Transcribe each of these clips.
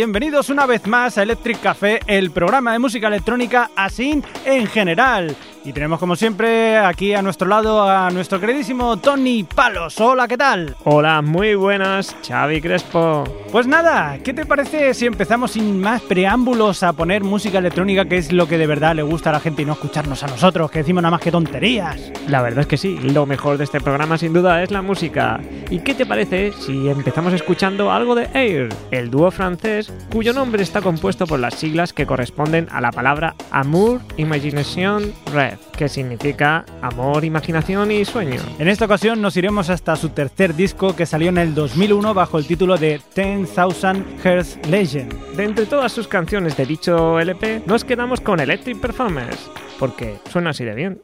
Bienvenidos una vez más a Electric Café, el programa de música electrónica así en general. Y tenemos como siempre aquí a nuestro lado a nuestro queridísimo Tony Palos. Hola, ¿qué tal? Hola, muy buenas, Xavi Crespo. Pues nada, ¿qué te parece si empezamos sin más preámbulos a poner música electrónica, que es lo que de verdad le gusta a la gente y no escucharnos a nosotros, que decimos nada más que tonterías? La verdad es que sí, lo mejor de este programa sin duda es la música. ¿Y qué te parece si empezamos escuchando algo de Air, el dúo francés cuyo nombre está compuesto por las siglas que corresponden a la palabra Amour, Imagination, Red? Que significa amor, imaginación y sueño. En esta ocasión nos iremos hasta su tercer disco que salió en el 2001 bajo el título de 10,000 Hertz Legend. De entre todas sus canciones de dicho LP, nos quedamos con Electric Performance, porque suena así de bien.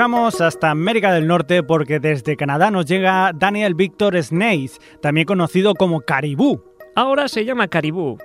Hasta América del Norte porque desde Canadá nos llega Daniel Victor Snaith, también conocido como Caribú. Ahora se llama Caribú,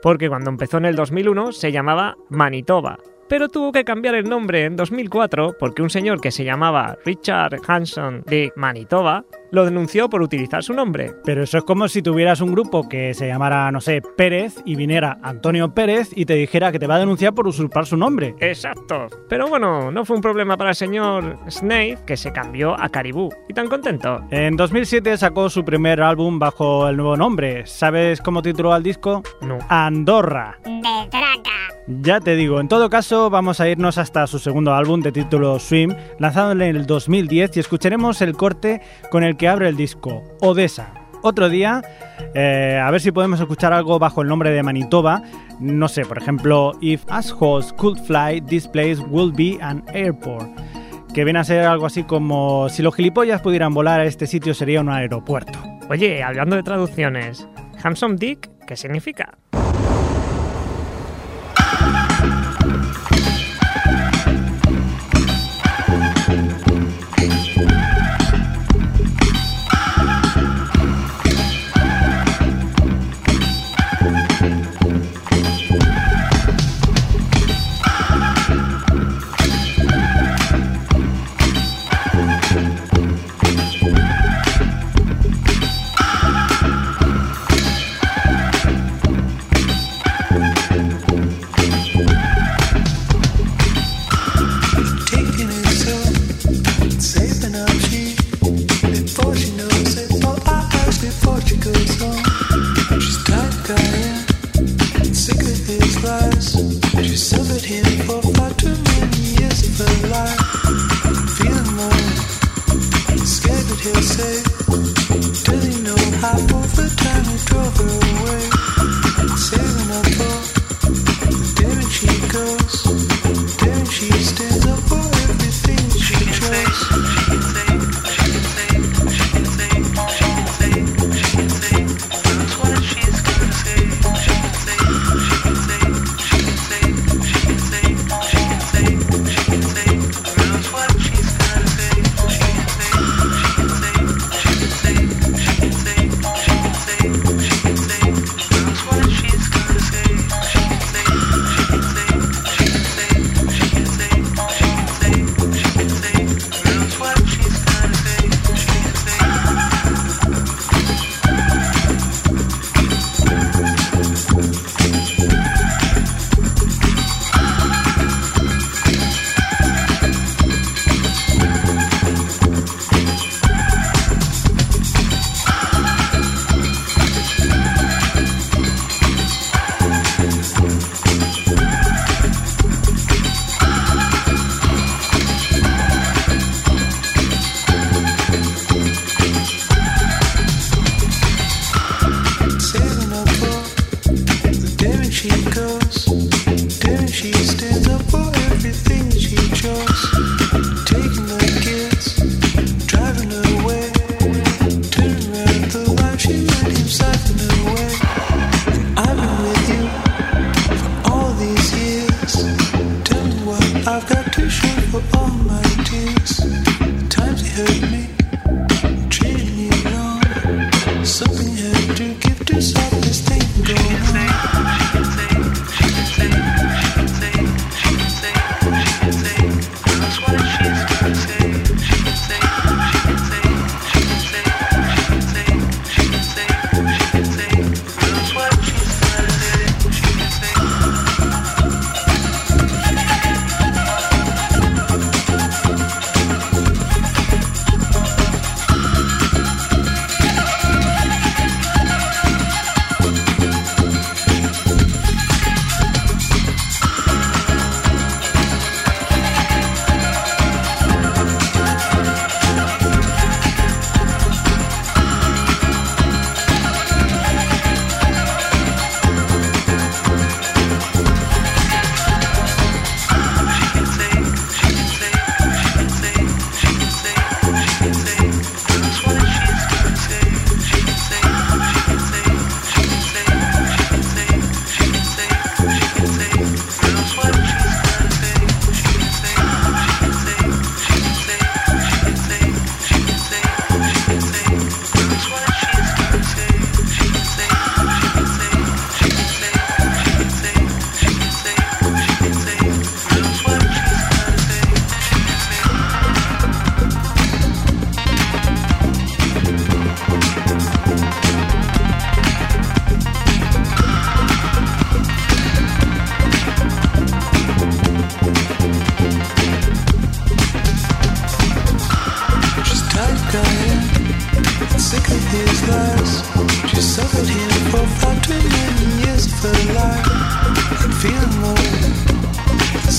porque cuando empezó en el 2001 se llamaba Manitoba, pero tuvo que cambiar el nombre en 2004 porque un señor que se llamaba Richard Hanson de Manitoba lo denunció por utilizar su nombre. Pero eso es como si tuvieras un grupo que se llamara, no sé, Pérez y viniera Antonio Pérez y te dijera que te va a denunciar por usurpar su nombre. Exacto. Pero bueno, no fue un problema para el señor Snaith que se cambió a Caribú. Y tan contento. En 2007 sacó su primer álbum bajo el nuevo nombre. ¿Sabes cómo tituló al disco? No. Andorra. De traca. Ya te digo, en todo caso vamos a irnos hasta su segundo álbum de título Swim, lanzado en el 2010 y escucharemos el corte con el que abre el disco, Odessa. Otro día, eh, a ver si podemos escuchar algo bajo el nombre de Manitoba. No sé, por ejemplo, If Assholes Could Fly, This Place Will Be an Airport. Que viene a ser algo así como si los gilipollas pudieran volar a este sitio sería un aeropuerto. Oye, hablando de traducciones, Handsome Dick, ¿qué significa?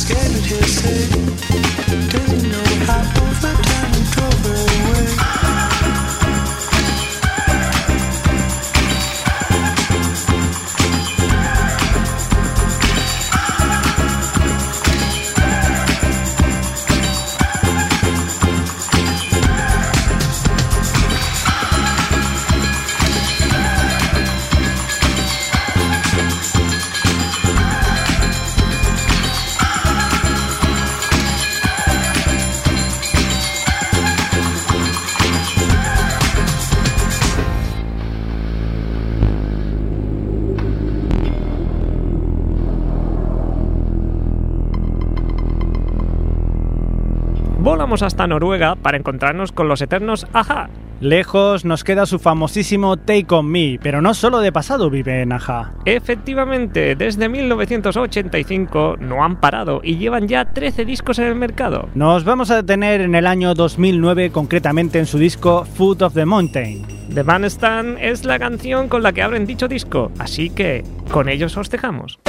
scared at his head. Hasta Noruega para encontrarnos con los eternos Aja. Lejos nos queda su famosísimo Take On Me, pero no solo de pasado vive en Aja. Efectivamente, desde 1985 no han parado y llevan ya 13 discos en el mercado. Nos vamos a detener en el año 2009, concretamente en su disco Foot of the Mountain. The Bandstand es la canción con la que abren dicho disco, así que con ellos os dejamos.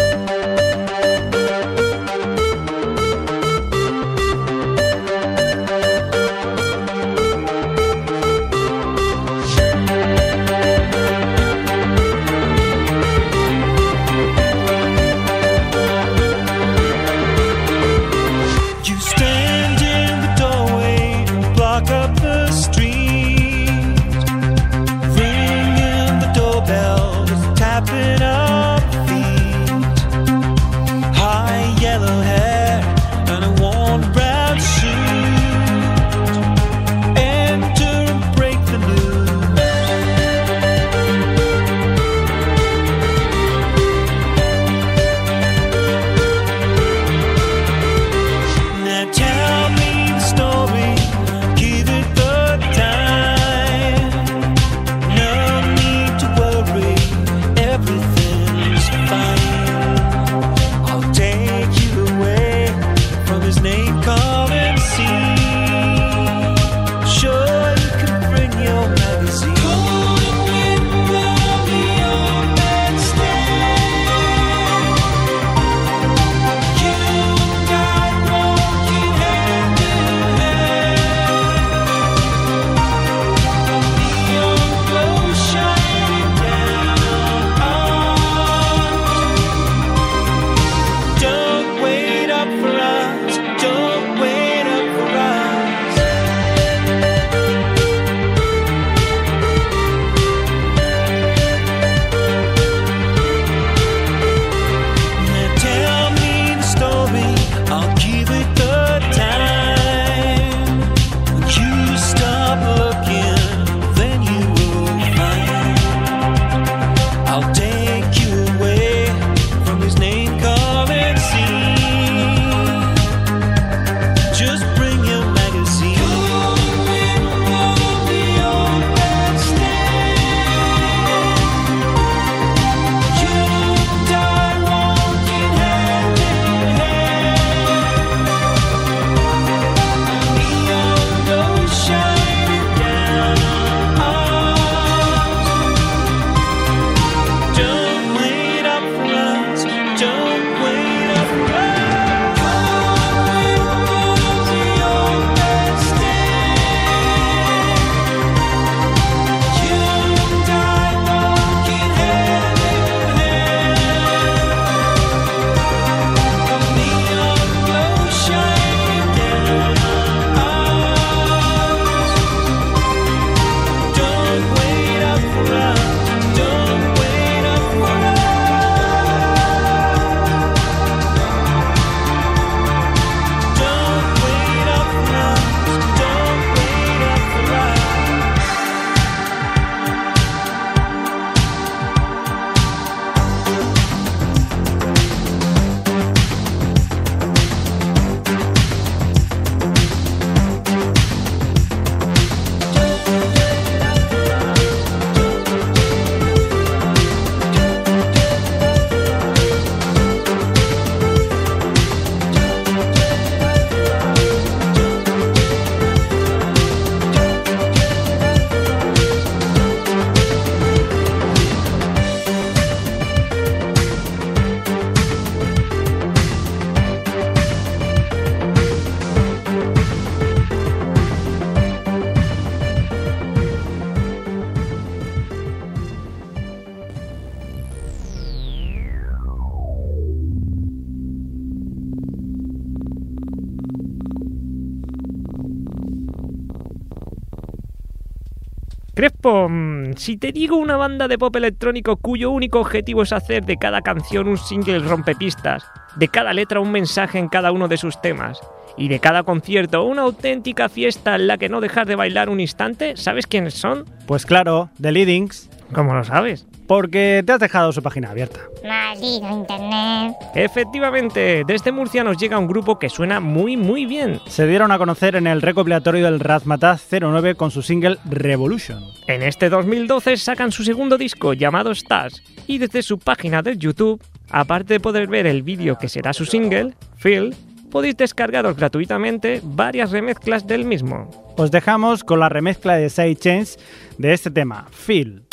Mm, si te digo una banda de pop electrónico cuyo único objetivo es hacer de cada canción un single rompepistas, de cada letra un mensaje en cada uno de sus temas, y de cada concierto una auténtica fiesta en la que no dejar de bailar un instante, ¿sabes quiénes son? Pues claro, The Leadings. ¿Cómo lo sabes? Porque te has dejado su página abierta. Maldito internet. Efectivamente, desde Murcia nos llega un grupo que suena muy muy bien. Se dieron a conocer en el recopilatorio del Razmataz 09 con su single Revolution. En este 2012 sacan su segundo disco llamado Stars y desde su página de YouTube, aparte de poder ver el vídeo que será su single, Feel, podéis descargaros gratuitamente varias remezclas del mismo. Os dejamos con la remezcla de Side Chains de este tema, Feel. Feel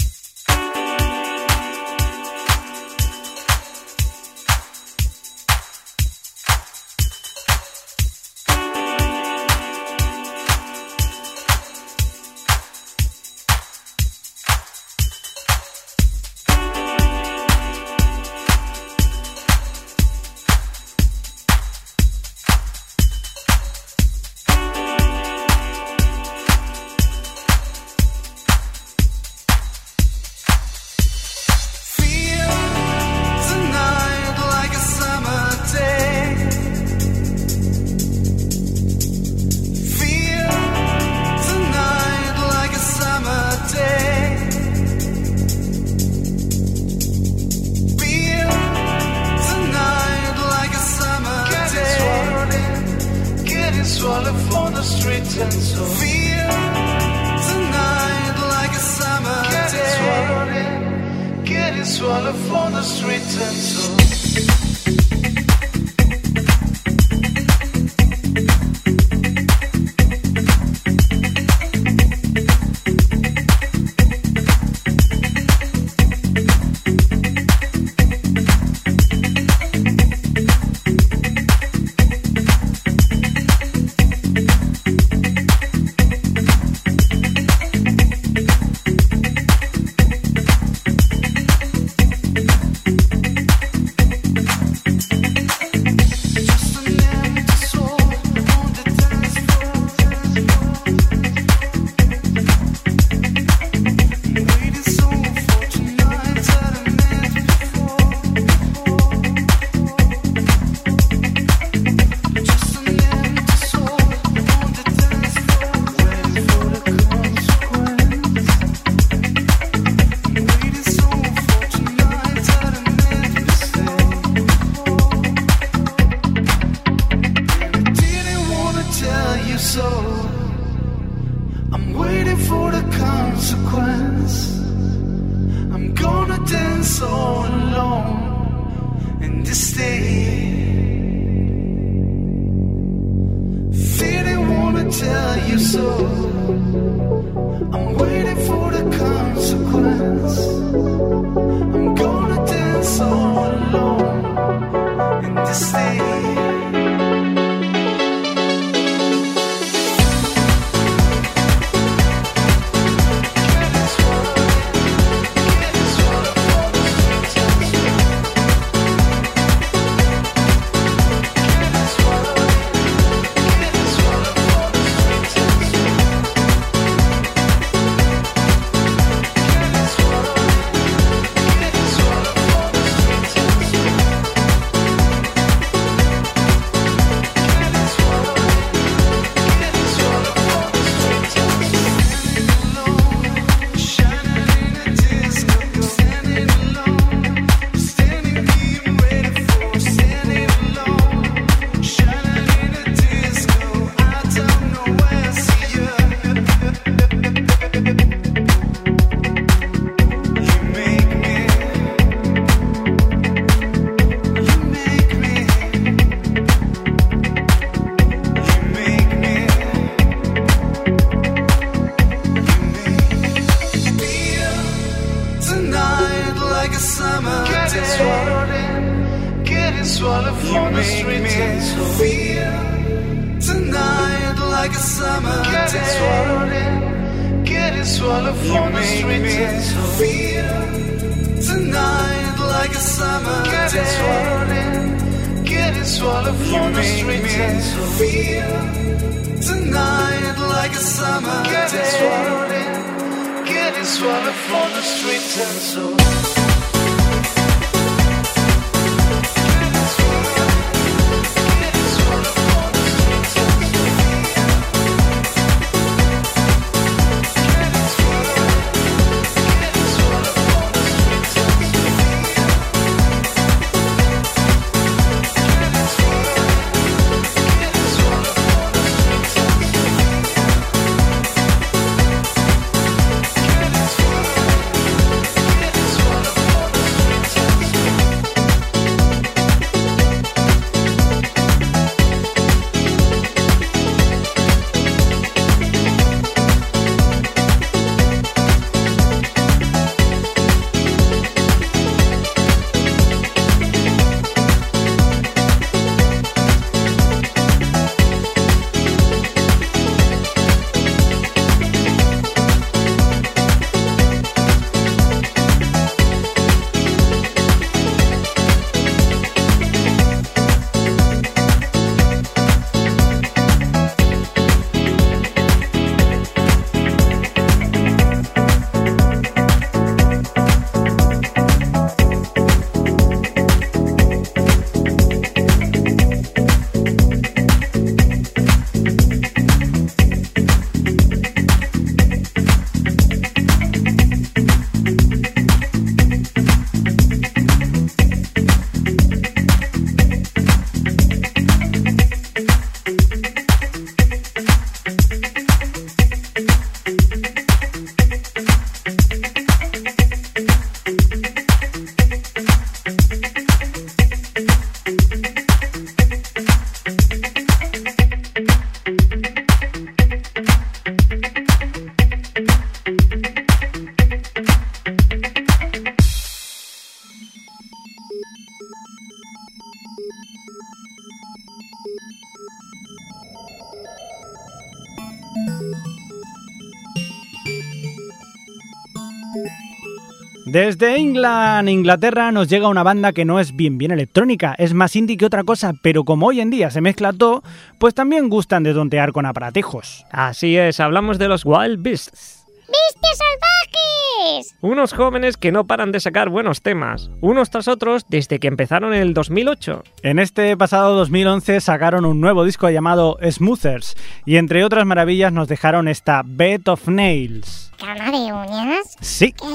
Desde England, Inglaterra, nos llega una banda que no es bien bien electrónica, es más indie que otra cosa, pero como hoy en día se mezcla todo, pues también gustan de tontear con aparatejos. Así es, hablamos de los Wild Beasts. ¡Bestias salvajes! Unos jóvenes que no paran de sacar buenos temas, unos tras otros desde que empezaron en el 2008. En este pasado 2011 sacaron un nuevo disco llamado Smoothers y entre otras maravillas nos dejaron esta Bed of Nails. ¿Cama de uñas? Sí, ¡Qué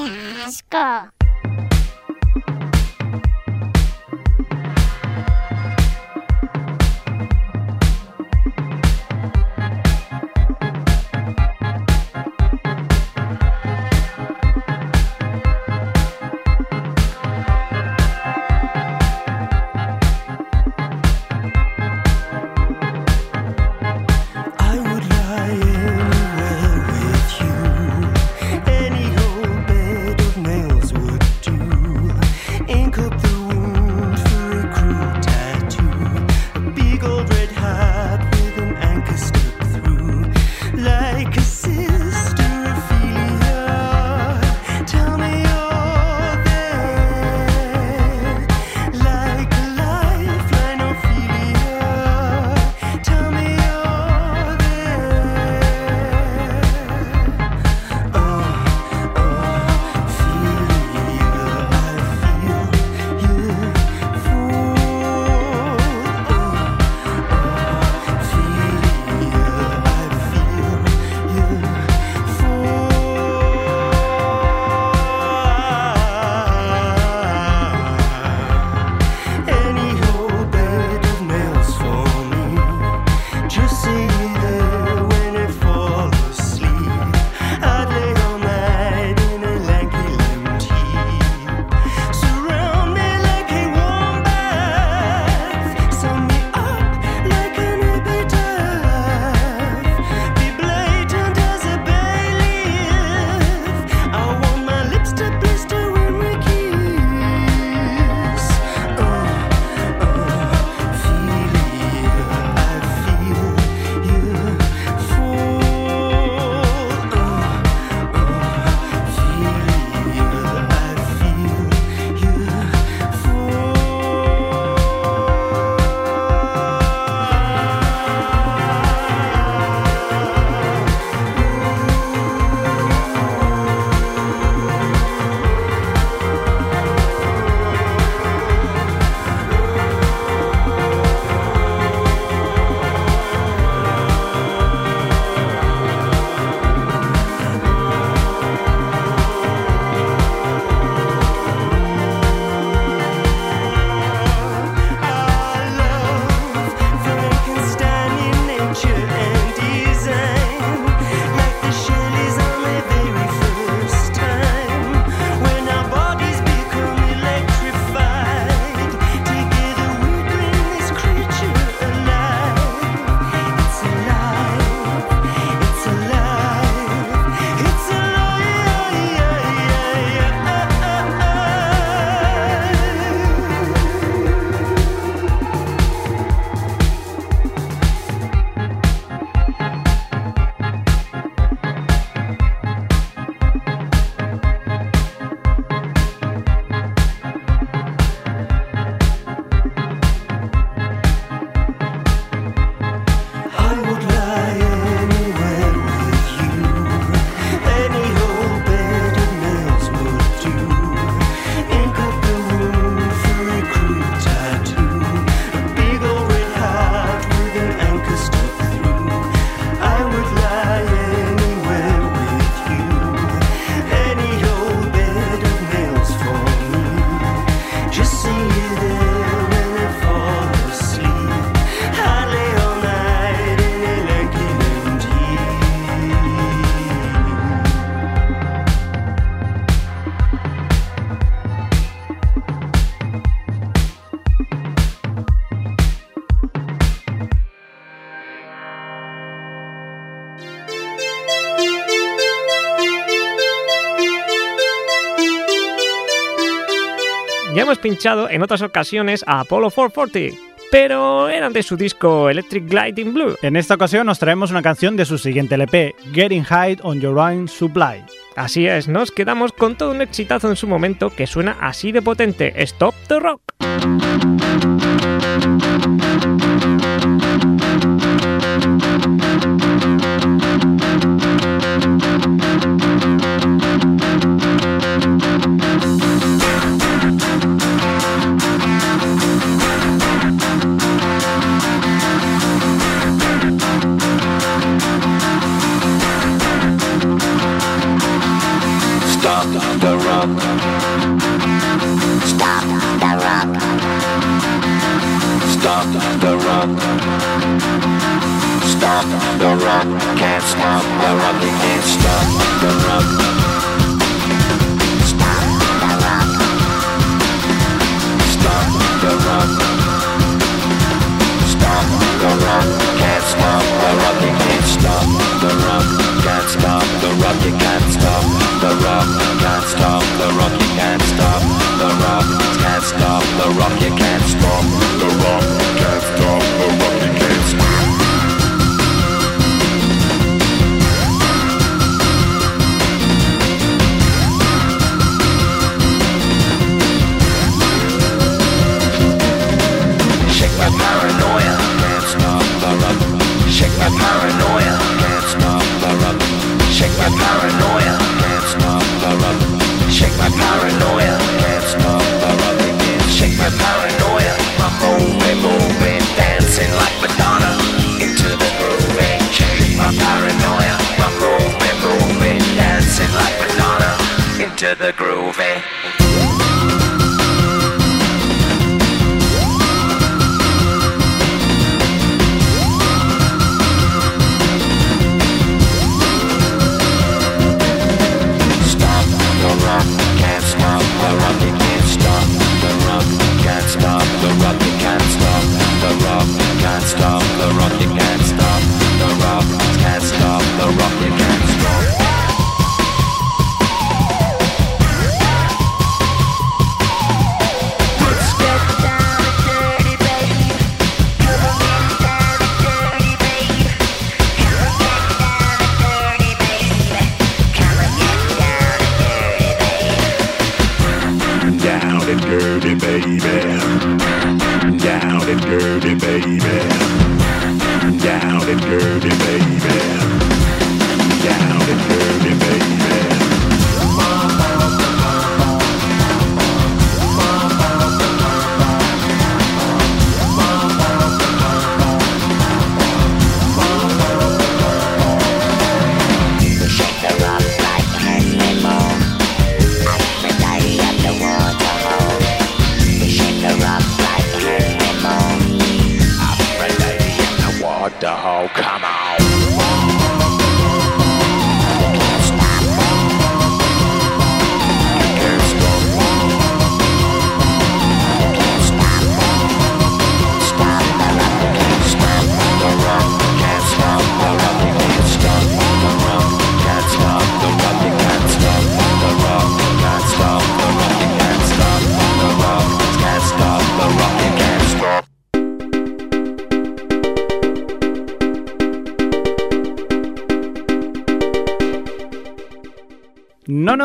asco! hemos pinchado en otras ocasiones a Apollo 440 pero eran de su disco Electric Light in Blue. En esta ocasión nos traemos una canción de su siguiente LP, Getting High on Your Own Supply. Así es, nos quedamos con todo un exitazo en su momento que suena así de potente, Stop the Rock.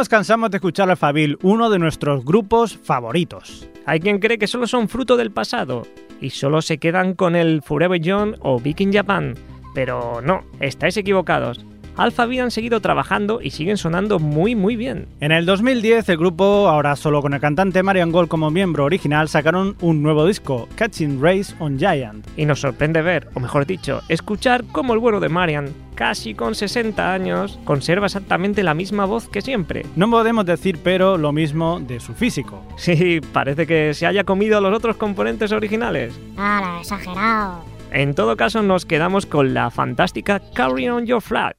nos cansamos de escuchar a Fabil, uno de nuestros grupos favoritos. Hay quien cree que solo son fruto del pasado y solo se quedan con el Forever Young o Viking Japan, pero no, estáis equivocados. Alphaville han seguido trabajando y siguen sonando muy muy bien. En el 2010 el grupo, ahora solo con el cantante Marian Gold como miembro original, sacaron un nuevo disco, Catching Race on Giant. Y nos sorprende ver, o mejor dicho, escuchar cómo el bueno de Marian, casi con 60 años, conserva exactamente la misma voz que siempre. No podemos decir pero lo mismo de su físico. Sí, parece que se haya comido a los otros componentes originales. ¡Hala, exagerado! En todo caso, nos quedamos con la fantástica Carry on Your Flag.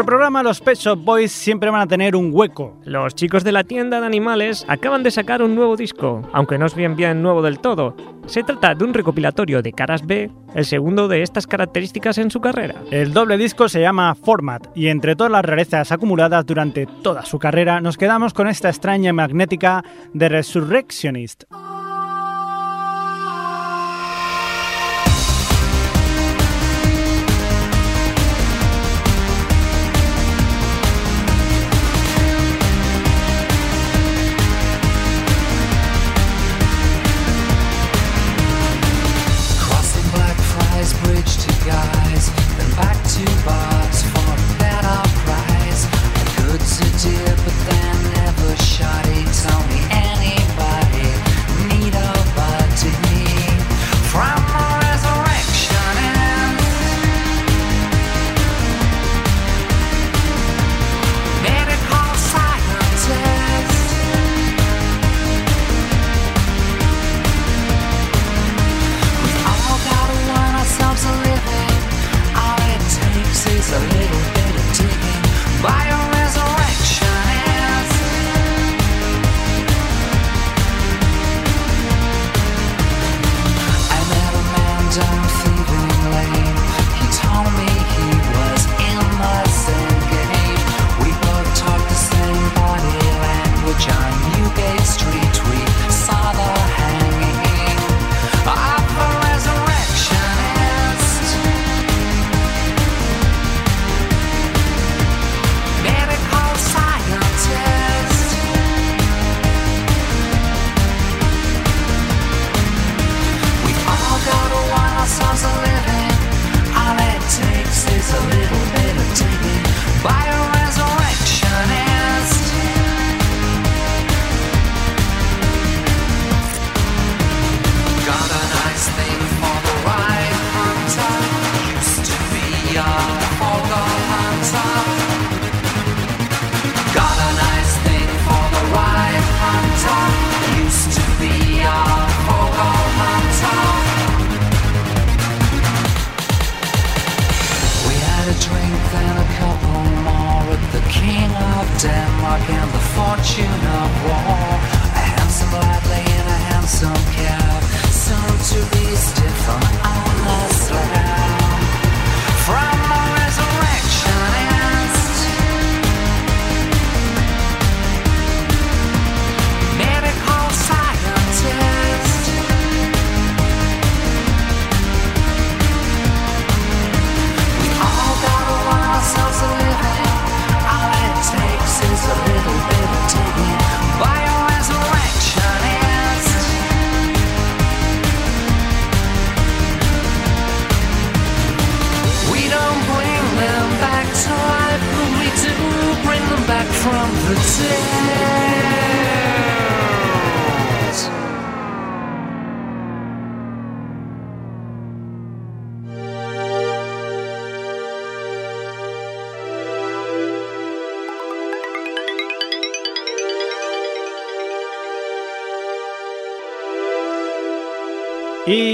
Nuestro programa los Pet Shop Boys siempre van a tener un hueco. Los chicos de la tienda de animales acaban de sacar un nuevo disco, aunque no es bien bien nuevo del todo. Se trata de un recopilatorio de caras B, el segundo de estas características en su carrera. El doble disco se llama Format y entre todas las rarezas acumuladas durante toda su carrera nos quedamos con esta extraña magnética de Resurrectionist.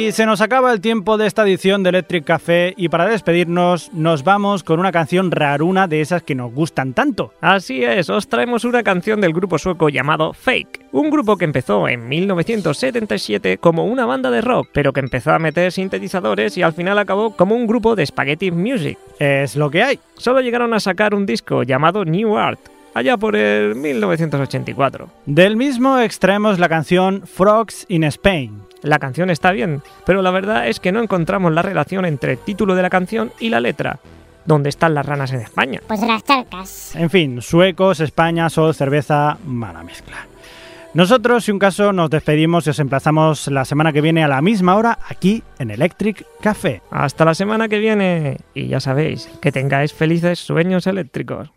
Y se nos acaba el tiempo de esta edición de Electric Café y para despedirnos nos vamos con una canción raruna de esas que nos gustan tanto. Así es, os traemos una canción del grupo sueco llamado Fake, un grupo que empezó en 1977 como una banda de rock, pero que empezó a meter sintetizadores y al final acabó como un grupo de spaghetti music. Es lo que hay. Solo llegaron a sacar un disco llamado New Art, allá por el 1984. Del mismo extraemos la canción Frogs in Spain. La canción está bien, pero la verdad es que no encontramos la relación entre el título de la canción y la letra. ¿Dónde están las ranas en España? Pues las charcas. En fin, suecos, España, sol, cerveza, mala mezcla. Nosotros, si un caso, nos despedimos y os emplazamos la semana que viene a la misma hora aquí en Electric Café. Hasta la semana que viene. Y ya sabéis, que tengáis felices sueños eléctricos.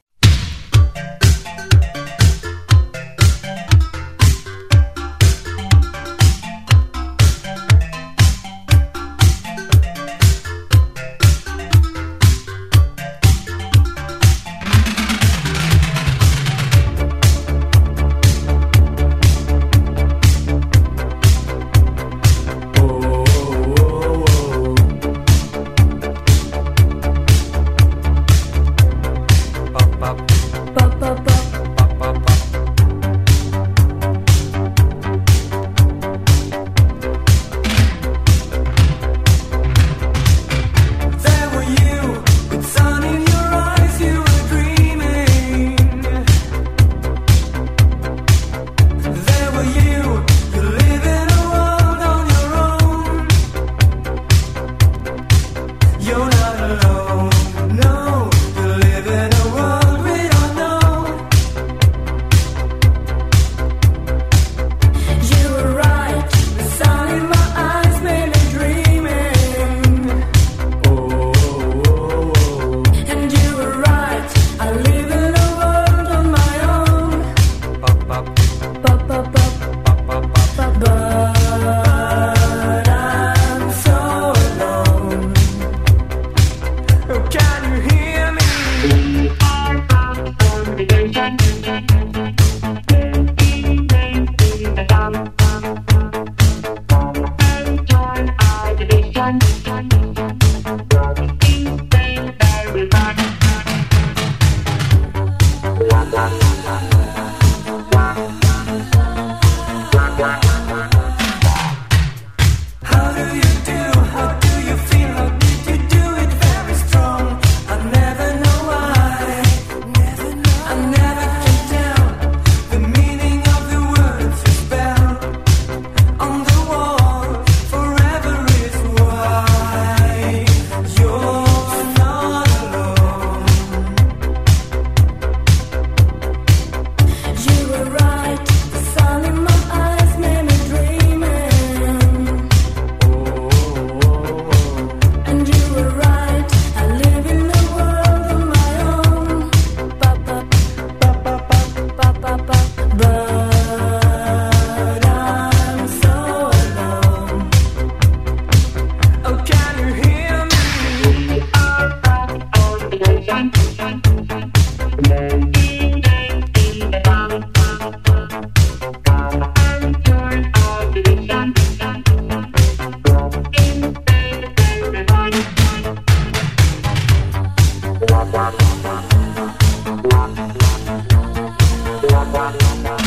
Thank